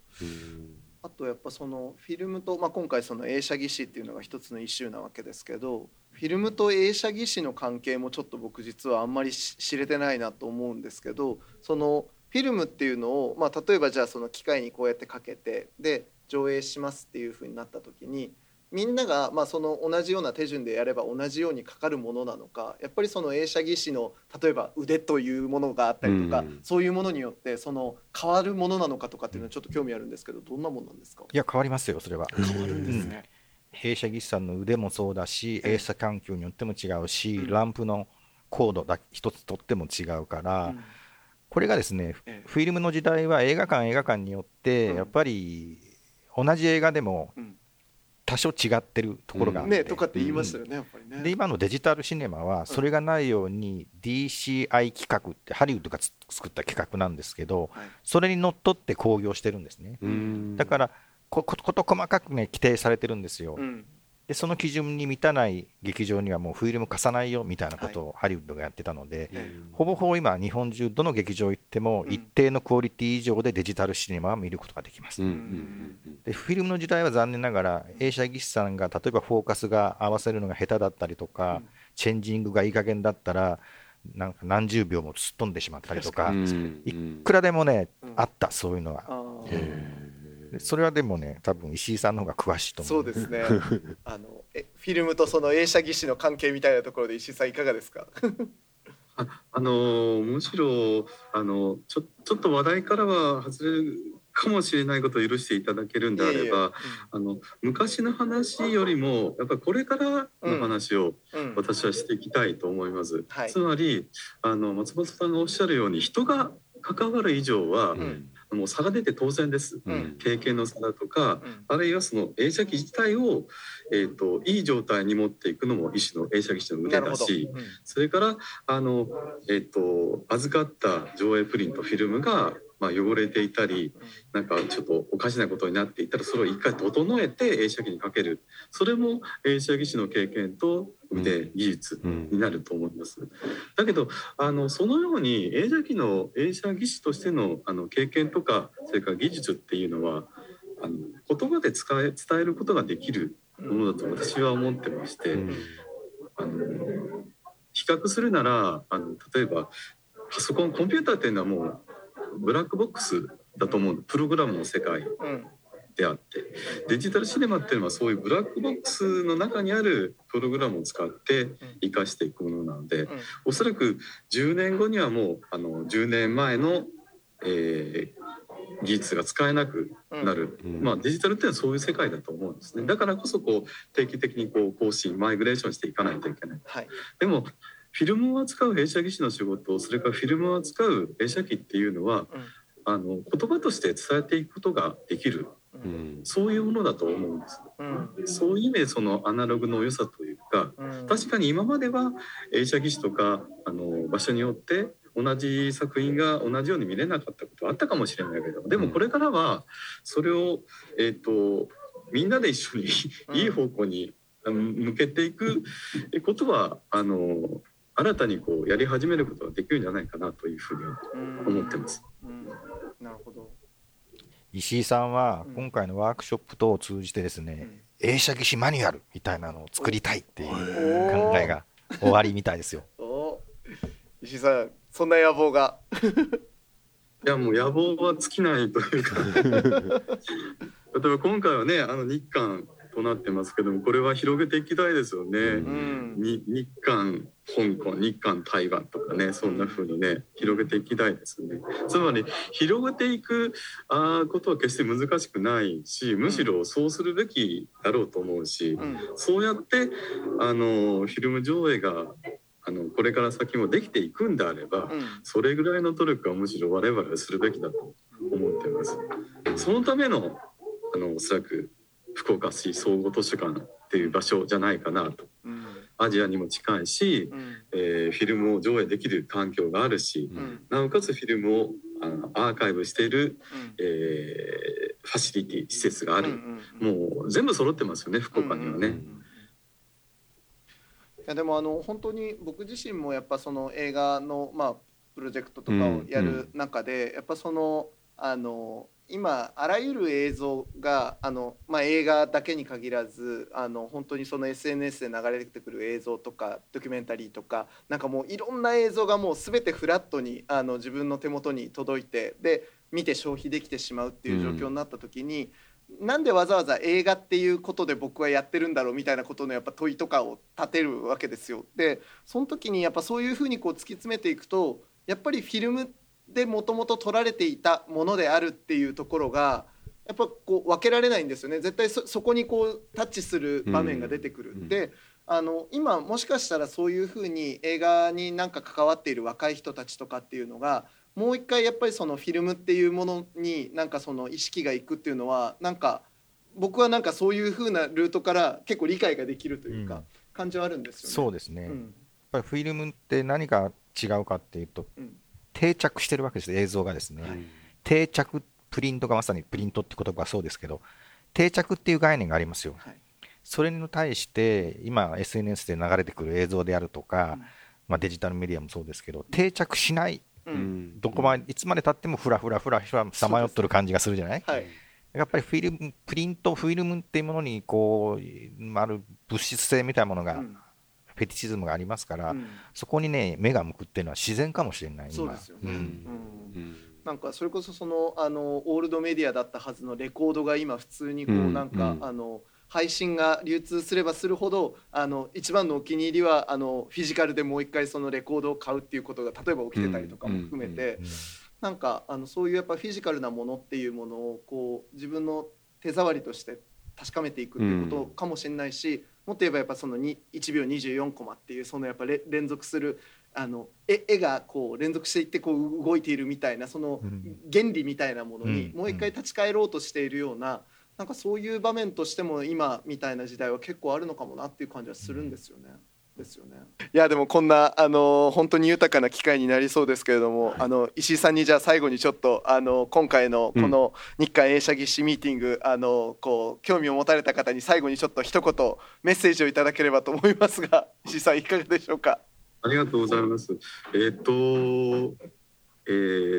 あとやっぱそのフィルムと、まあ、今回その映写技師っていうのが一つのイシューなわけですけどフィルムと映写技師の関係もちょっと僕実はあんまり知れてないなと思うんですけどそのフィルムっていうのを、まあ、例えばじゃあその機械にこうやってかけてで上映しますっていうふうになった時にみんながまあその同じような手順でやれば同じようにかかるものなのかやっぱりその映写技師の例えば腕というものがあったりとか、うん、そういうものによってその変わるものなのかとかっていうのはちょっと興味あるんですけどどんなもんなんですか？いや変わりますよそれは。変わるんですね、弊社技師さんの腕もそうだし映写環境によっても違うし、うん、ランプのコードだ一つとっても違うから、うん、これがですね、フィルムの時代は映画館映画館によってやっぱり同じ映画でも、多少違ってるところがあって、ね、とかって言いましたよね、やっぱりね。で今のデジタルシネマはそれがないように DCI 企画ってハリウッドが作った企画なんですけど、それにのっとって興行してるんですね。だからこと細かくね規定されてるんですよ。でその基準に満たない劇場にはもうフィルム貸さないよみたいなことをハリウッドがやってたので、はい、ほぼほぼ今、日本中どの劇場行っても一定のクオリティ以上でデジタルシネマは見ることができます。でフィルムの時代は残念ながら映写技師さんが例えばフォーカスが合わせるのが下手だったりとか、うん、チェンジングがいい加減だったらなんか何十秒もすっ飛んでしまったりとか、いくらでもね、あったそういうのは。それはでもね多分石井さんの方が詳しいと思う。そうですね。あのえフィルムとその映写技師の関係みたいなところで石井さんいかがですか？ああのむしろあのちょちょっと話題からは外れるかもしれないことを許していただけるんであれば、うん、あの昔の話よりもやっぱこれからの話を私はしていきたいと思います。うんはい、つまりあの松本さんがおっしゃるように人が関わる以上は、うんもう差が出て当然です、うん、経験の差だとか、うん、あるいはその映写機自体を、えーと、いい状態に持っていくのも一種の映写機師の腕だし、うん、それからあの、えーと、預かった上映プリントフィルムがまあ、汚れていたりなんかちょっとおかしなことになっていたらそれを一回整えて映写機にかける。それも映写技師の経験と腕技術になると思います。だけどあのそのように映写機の映写技師としてのあの経験とかそれから技術っていうのはあの言葉で使え伝えることができるものだと私は思ってまして、あの比較するならあの例えばパソコンコンピューターっていうのはもうブラックボックスだと思う。プログラムの世界であって。デジタルシネマっていうのはそういうブラックボックスの中にあるプログラムを使って生かしていくものなのでおそらく10年後にはもうあの10年前の、えー、技術が使えなくなる、まあ、デジタルっていうのはそういう世界だと思うんですね。だからこそこう定期的にこう更新マイグレーションしていかないといけない。はい、でもフィルムを扱う映写技師の仕事それからフィルムを扱う映写機っていうのは、うん、あの言葉として伝えていくことができる、うん、そういうものだと思うんです、うん、そういう意味でそのアナログの良さというか、確かに今までは映写技師とかあの場所によって同じ作品が同じように見れなかったことはあったかもしれないけどでもこれからはそれを、えーと、みんなで一緒にいい方向に向けていくことはあの新たにこうやり始めることができるんじゃないかなというふうに思ってます。なるほど。石井さんは今回のワークショップ等を通じてですね、うん、映写技師マニュアルみたいなのを作りたいっていう考えが終わりみたいですよ。石井さんそんな野望が？いやもう野望は尽きないというか。例えば今回はねあの日韓となってますけどもこれは広げていきたいですよね。うん、に日韓香港日韓台湾とかねそんな風にね広げていきたいですね。つまり広げていくあことは決して難しくないしむしろそうするべきだろうと思うし、うん、そうやってあのフィルム上映があのこれから先もできていくんであれば、うん、それぐらいの努力はむしろ我々はするべきだと思ってます。そのためのあのおそらく福岡市総合図書館っていう場所じゃないかなと、うん、アジアにも近いし、うん、えー、フィルムを上映できる環境があるし、うん、なおかつフィルムをあのアーカイブしている、うん、えー、ファシリティ施設がある、もう全部揃ってますよね福岡にはね。うんうんうんいやでもあの本当に僕自身もやっぱその映画のまあプロジェクトとかをやる中で、やっぱそのあの今あらゆる映像があの、まあ、映画だけに限らずあの本当にその SNS で流れてくる映像とかドキュメンタリーとかなんかもういろんな映像がもう全てフラットにあの自分の手元に届いてで見て消費できてしまうっていう状況になった時に、うん、なんでわざわざ映画っていうことで僕はやってるんだろうみたいなことのやっぱ問いとかを立てるわけですよ。でその時にやっぱそういうふうにこう突き詰めていくとやっぱりフィルムってでもともと取られていたものであるっていうところがやっぱこう分けられないんですよね。絶対そこにこうタッチする場面が出てくる。うん、であの今もしかしたらそういうふうに映画になんか関わっている若い人たちとかっていうのがもう一回やっぱりそのフィルムっていうものになんかその意識がいくっていうのはなんか僕はなんかそういうふうなルートから結構理解ができるというか、感じはあるんですよね。そうですね、うん、やっぱりフィルムって何が違うかっていうと、うん定着してるわけです映像がですね、はい、定着プリントがまさにプリントって言葉はそうですけど定着っていう概念がありますよ、はい、それに対して今 SNS で流れてくる映像であるとか、まあ、デジタルメディアもそうですけど定着しない、どこまでいつまでたってもふらふらふらふらさまよっとる感じがするじゃない、はい、やっぱりフィルムプリントフィルムっていうものにこうある物質性みたいなものが、フェティシズムがありますから、うん、そこにね目が向くっていうのは自然かもしれないそうですよね、うん。うん。なんかそれこそそのあのオールドメディアだったはずのレコードが今普通にこうなんか、あの配信が流通すればするほどあの一番のお気に入りはあのフィジカルでもう一回そのレコードを買うっていうことが例えば起きてたりとかも含めて、なんかあのそういうやっぱフィジカルなものっていうものをこう自分の手触りとして確かめていくっていうことかもしれないし、もっと言えばやっぱその1秒24コマっていうそのやっぱ連続するあの絵絵がこう連続していってこう動いているみたいなその原理みたいなものにもう一回立ち返ろうとしているようななんかそういう場面としても今みたいな時代は結構あるのかもなっていう感じはするんですよね。ですよね。いやでもこんなあの本当に豊かな機会になりそうですけれども、はい、あの石井さんにじゃあ最後にちょっとあの今回のこの日韓映写技師ミーティング、うん、あのこう興味を持たれた方に最後にちょっと一言メッセージをいただければと思いますが石井さんいかがでしょうか？ありがとうございます。えっ、と、え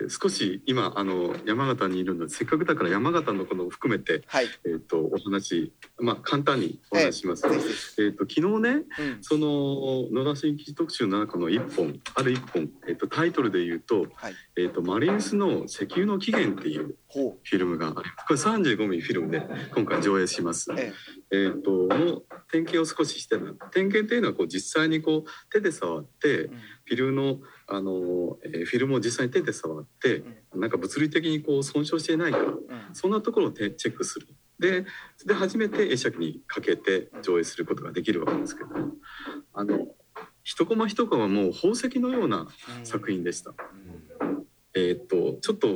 ー、少し今あの山形にいるのでせっかくだから山形のことを含めて、はい、えっ、とお話まあ簡単にお話します。えー、えーと昨日ね、うん、その野田新記事特集の中の一本ある一本えっ、ー、とタイトルで言うと、はい、えっ、とマリンスの石油の起源っていうフィルムがあります。これ35ミリフィルムで今回上映します。ええ。ー、との点検を少しして点検っていうのはこう実際にこう手で触って、フィルムのあの、えー、フィルムを実際に手で触って、なんか物理的にこう損傷していないか、そんなところをチェックする。でで初めて映写機にかけて上映することができるわけですけどあの一コマ一コマもう宝石のような作品でした。えっ、とちょっと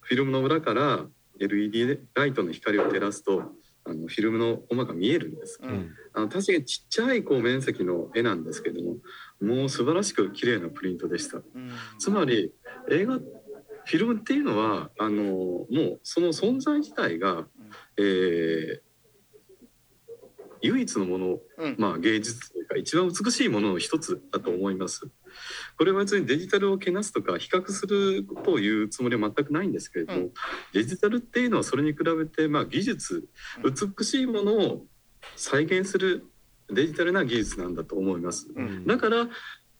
フィルムの裏から LED ライトの光を照らすとあのフィルムのコマが見えるんです、うん、あの確かにちっちゃいこう面積の絵なんですけどももう素晴らしく綺麗なプリントでした、うん、つまり映画フィルムっていうのはあのもうその存在自体が、えー、唯一のもの、まあ、芸術というか一番美しいものの一つだと思います。これは別にデジタルをけなすとか比較することを言うつもりは全くないんですけれども、うん、デジタルっていうのはそれに比べてまあ技術美しいものを再現するデジタルな技術なんだと思います。うん、だから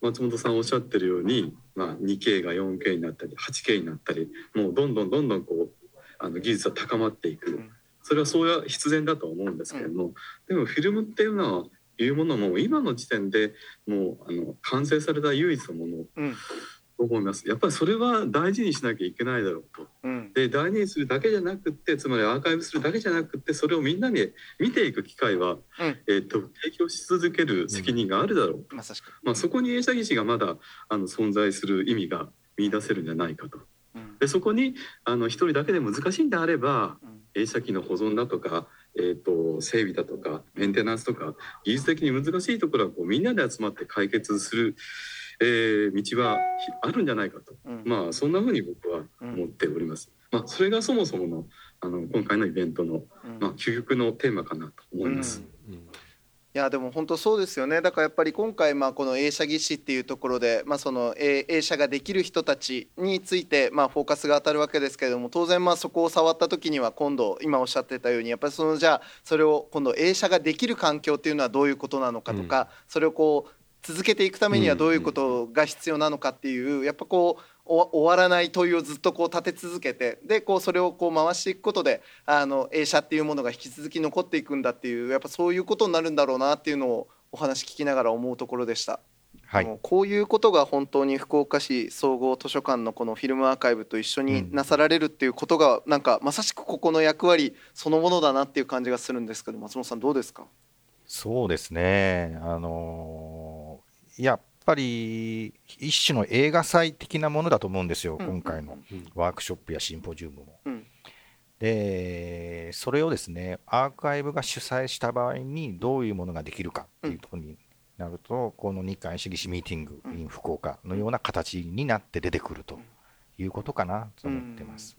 松本さんおっしゃってるように、まあ、2K が 4K になったり 8K になったりもうどんどんどんどんこうあの技術は高まっていく。それはそうや必然だと思うんですけれども、でもフィルムっていうのはいうものも今の時点でもうあの完成された唯一のものと思います。やっぱりそれは大事にしなきゃいけないだろうと。うん、で大事にするだけじゃなくってつまりアーカイブするだけじゃなくってそれをみんなに見ていく機会は、うん、えーと、提供し続ける責任があるだろう。と、ままあ、そこに映写技師がまだあの存在する意味が見出せるんじゃないかと。でそこにあの一人だけで難しいんであれば、映写機の保存だとかえーと、整備だとかメンテナンスとか技術的に難しいところはこうみんなで集まって解決する、えー、道はあるんじゃないかと、うん、まあそんなふうに僕は思っております。うん、まあ、それがそもそものあの今回のイベントの、まあ、究極のテーマかなと思います。うん。いやでも本当そうですよね。だからやっぱり今回まあこの映写技師っていうところでまあその映写ができる人たちについてまあフォーカスが当たるわけですけれども当然まあそこを触った時には今度今おっしゃってたようにやっぱりそのじゃあそれを今度映写ができる環境っていうのはどういうことなのかとか、それをこう続けていくためにはどういうことが必要なのかっていうやっぱこう終わらない問いをずっとこう立て続けてでこうそれをこう回していくことであの映写っていうものが引き続き残っていくんだっていうやっぱそういうことになるんだろうなっていうのをお話聞きながら思うところでした。はい、こういうことが本当に福岡市総合図書館のこのフィルムアーカイブと一緒になさられるっていうことが、なんかまさしくここの役割そのものだなっていう感じがするんですけど松本さんどうですか？そうですね。あのー、いやぱり一種の映画祭的なものだと思うんですよ、うん、今回のワークショップやシンポジウムも。うん、でそれをですねアーカイブが主催した場合にどういうものができるかっていうところになると、この日韓主義士ミーティング in 福岡のような形になって出てくるということかなと思ってます。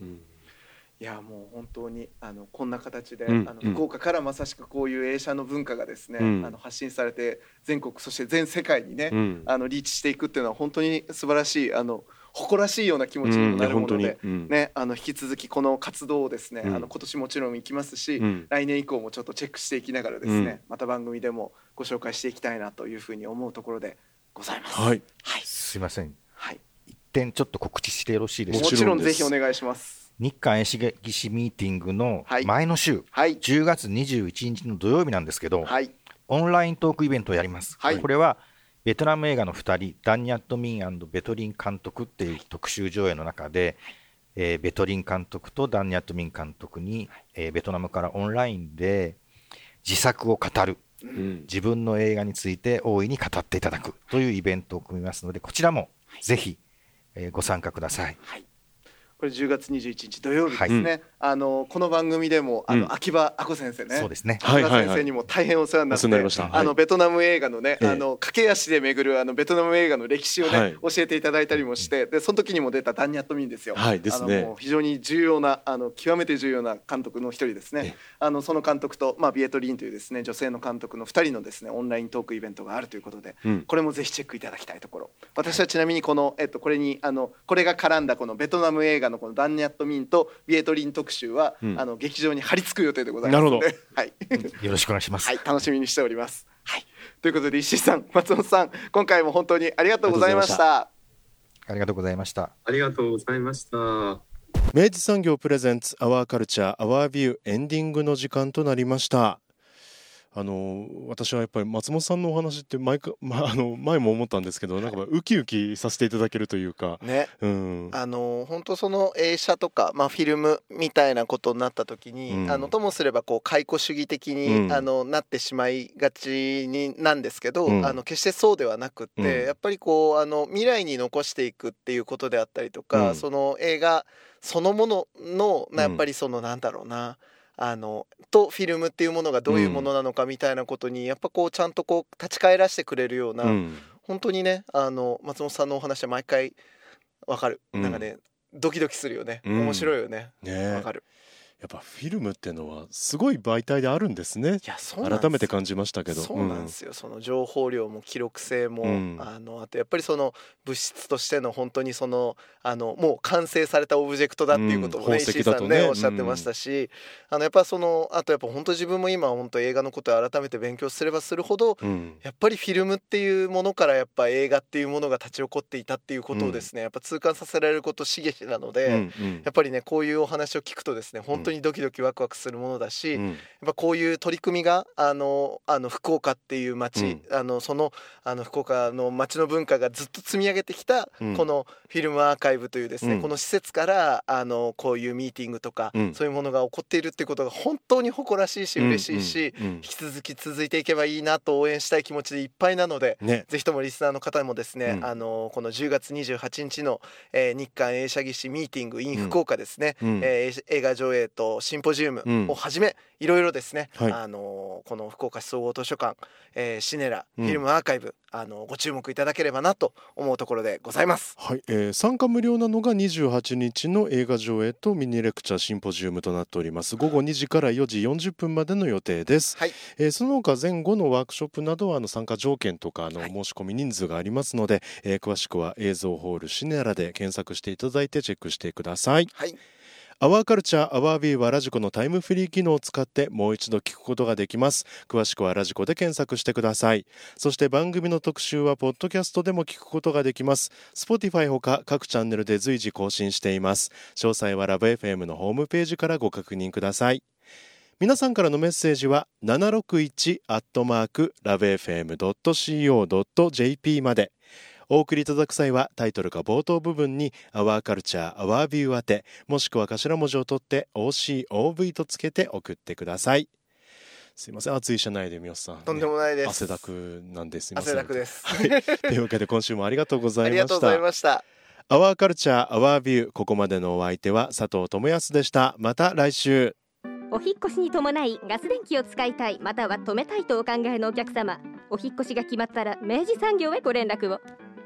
いやもう本当にあのこんな形で、うん、あの福岡からまさしくこういう映写の文化がですね、うん、あの発信されて全国そして全世界にね、うん、あのリーチしていくっていうのは本当に素晴らしいあの誇らしいような気持ちにもなるもので、ね、あの引き続きこの活動をですね、あの今年もちろん行きますし、来年以降もちょっとチェックしていきながらですね、また番組でもご紹介していきたいなというふうに思うところでございます。はい、はい、すいません。はい。一点ちょっと告知してよろしいですか？もちろんぜひお願いします。日韓絵師技師ミーティングの前の週、はい、10月21日の土曜日なんですけど、はい、オンライントークイベントをやります。はい、これはベトナム映画の2人、ダンニャット・ミンベトリン監督っていう特集上映の中で、えー、ベトリン監督とダンニャット・ミン監督に、えー、ベトナムからオンラインで自作を語る、うん、自分の映画について大いに語っていただくというイベントを組みますので、こちらもぜひ、えー、ご参加ください。はいこれ10月21日土曜日ですね、はい、あのこの番組でもあの、うん、秋葉亜子先生ね。そうですね。秋葉先生にも大変お世話になって、はいはいはい、あのベトナム映画のね、あの駆け足で巡るあのベトナム映画の歴史をね、はい、教えていただいたりもしてでその時にも出たダンニャットミンですよ、はいですね、あの非常に重要なあの極めて重要な監督の一人ですね。あのその監督と、まあ、ビエトリンというですね女性の監督の2人のですねオンライントークイベントがあるということで、うん、これもぜひチェックいただきたいところ。私はちなみにこの、えっと、これにあのこれが絡んだこのベトナム映画のこのダンニャットミンとビエトリン特集は、うん、あの劇場に張り付く予定でございますので、はい、よろしくお願いします。はい、楽しみにしております。はい、ということで石井さん、松本さん、今回も本当にありがとうございました。ありがとうございました。ありがとうございました。明治産業プレゼンツアワーカルチャーアワービューエンディングの時間となりましたあの私はやっぱり松本さんのお話って毎回、まあ、あの前も思ったんですけどなんかウキウキさせていただけるというか、ね。うん、あの本当その映写とか、まあ、フィルムみたいなことになった時に、うん、あのともすればこう解雇主義的に、うん、あのなってしまいがちになんですけど、うん、あの決してそうではなくって、やっぱりこうあの未来に残していくっていうことであったりとか、その映画そのもののやっぱりそのなんだろうな、あのとフィルムっていうものがどういうものなのかみたいなことにやっぱこうちゃんとこう立ち返らせてくれるような、うん、本当にねあの松本さんのお話は毎回わかる、うん、なんかねドキドキするよね。面白いよね。わ、ね、かるやっぱフィルムっていうのはすごい媒体であるんですね。いやそう改めて感じましたけど。そうなんですよ、うん、その情報量も記録性も、うん、あのあとやっぱりその物質としての本当にそのあのもう完成されたオブジェクトだっていうこともね、うん、石井さんね、ね、おっしゃってましたし、あのやっぱそのあとやっぱ本当自分も今本当映画のことを改めて勉強すればするほど、やっぱりフィルムっていうものからやっぱ映画っていうものが立ち起こっていたっていうことをですね、やっぱ痛感させられること刺激なので、やっぱりねこういうお話を聞くとですね本当にドキドキワクワクするものだし、うん、やっぱこういう取り組みがあのあの福岡っていう街、うん、あのそのあの福岡の街の文化がずっと積み上げてきた、このフィルムアーカイブというですね、この施設からあのこういうミーティングとか、そういうものが起こっているっていうことが本当に誇らしいし嬉しいし、引き続き続いていけばいいなと応援したい気持ちでいっぱいなので、ね、ぜひともリスナーの方もですね、あのこの10月28日の、えー、日韓映写技師ミーティング in 福岡ですね、うん、えー、映画上映とシンポジウムをはじめ、いろいろですね、はい、あのこの福岡市総合図書館、えー、シネラ、フィルムアーカイブあのご注目いただければなと思うところでございます。はい、えー、参加無料なのが28日の映画上映とミニレクチャーシンポジウムとなっております。午後2時から4時40分までの予定です。はい、えー、その他前後のワークショップなどはあの参加条件とかあの申し込み人数がありますので、はい、えー、詳しくは映像ホールシネラで検索していただいてチェックしてください。はい。アワーカルチャーアワービーはラジコのタイムフリー機能を使ってもう一度聞くことができます。詳しくはラジコで検索してください。そして番組の特集はポッドキャストでも聞くことができます。Spotify ほか各チャンネルで随時更新しています。詳細はラブ FM のホームページからご確認ください。皆さんからのメッセージは761アットマークラブ FM.co.jp まで。お送りいただく際はタイトルか冒頭部分に「アワーカルチャーアワービュー宛てもしくは頭文字を取って OCOV とつけて送ってください。すいません暑い車内で三好さんとんでもないです、汗だくなんです汗だくです、はい、というわけで今週もありがとうございました。ありがとうございました。アワーカルチャーアワービューここまでのお相手は佐藤智康でした。また来週。お引越しに伴いガス電気を使いたいまたは止めたいとお考えのお客様。お引越しが決まったら明治産業へご連絡を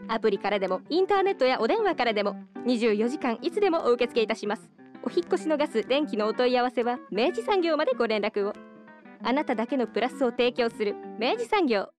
アプリからでもインターネットやお電話からでも24時間いつでもお受け付けいたします。お引越しのガス電気のお問い合わせは明治産業までご連絡を。あなただけのプラスを提供する明治産業。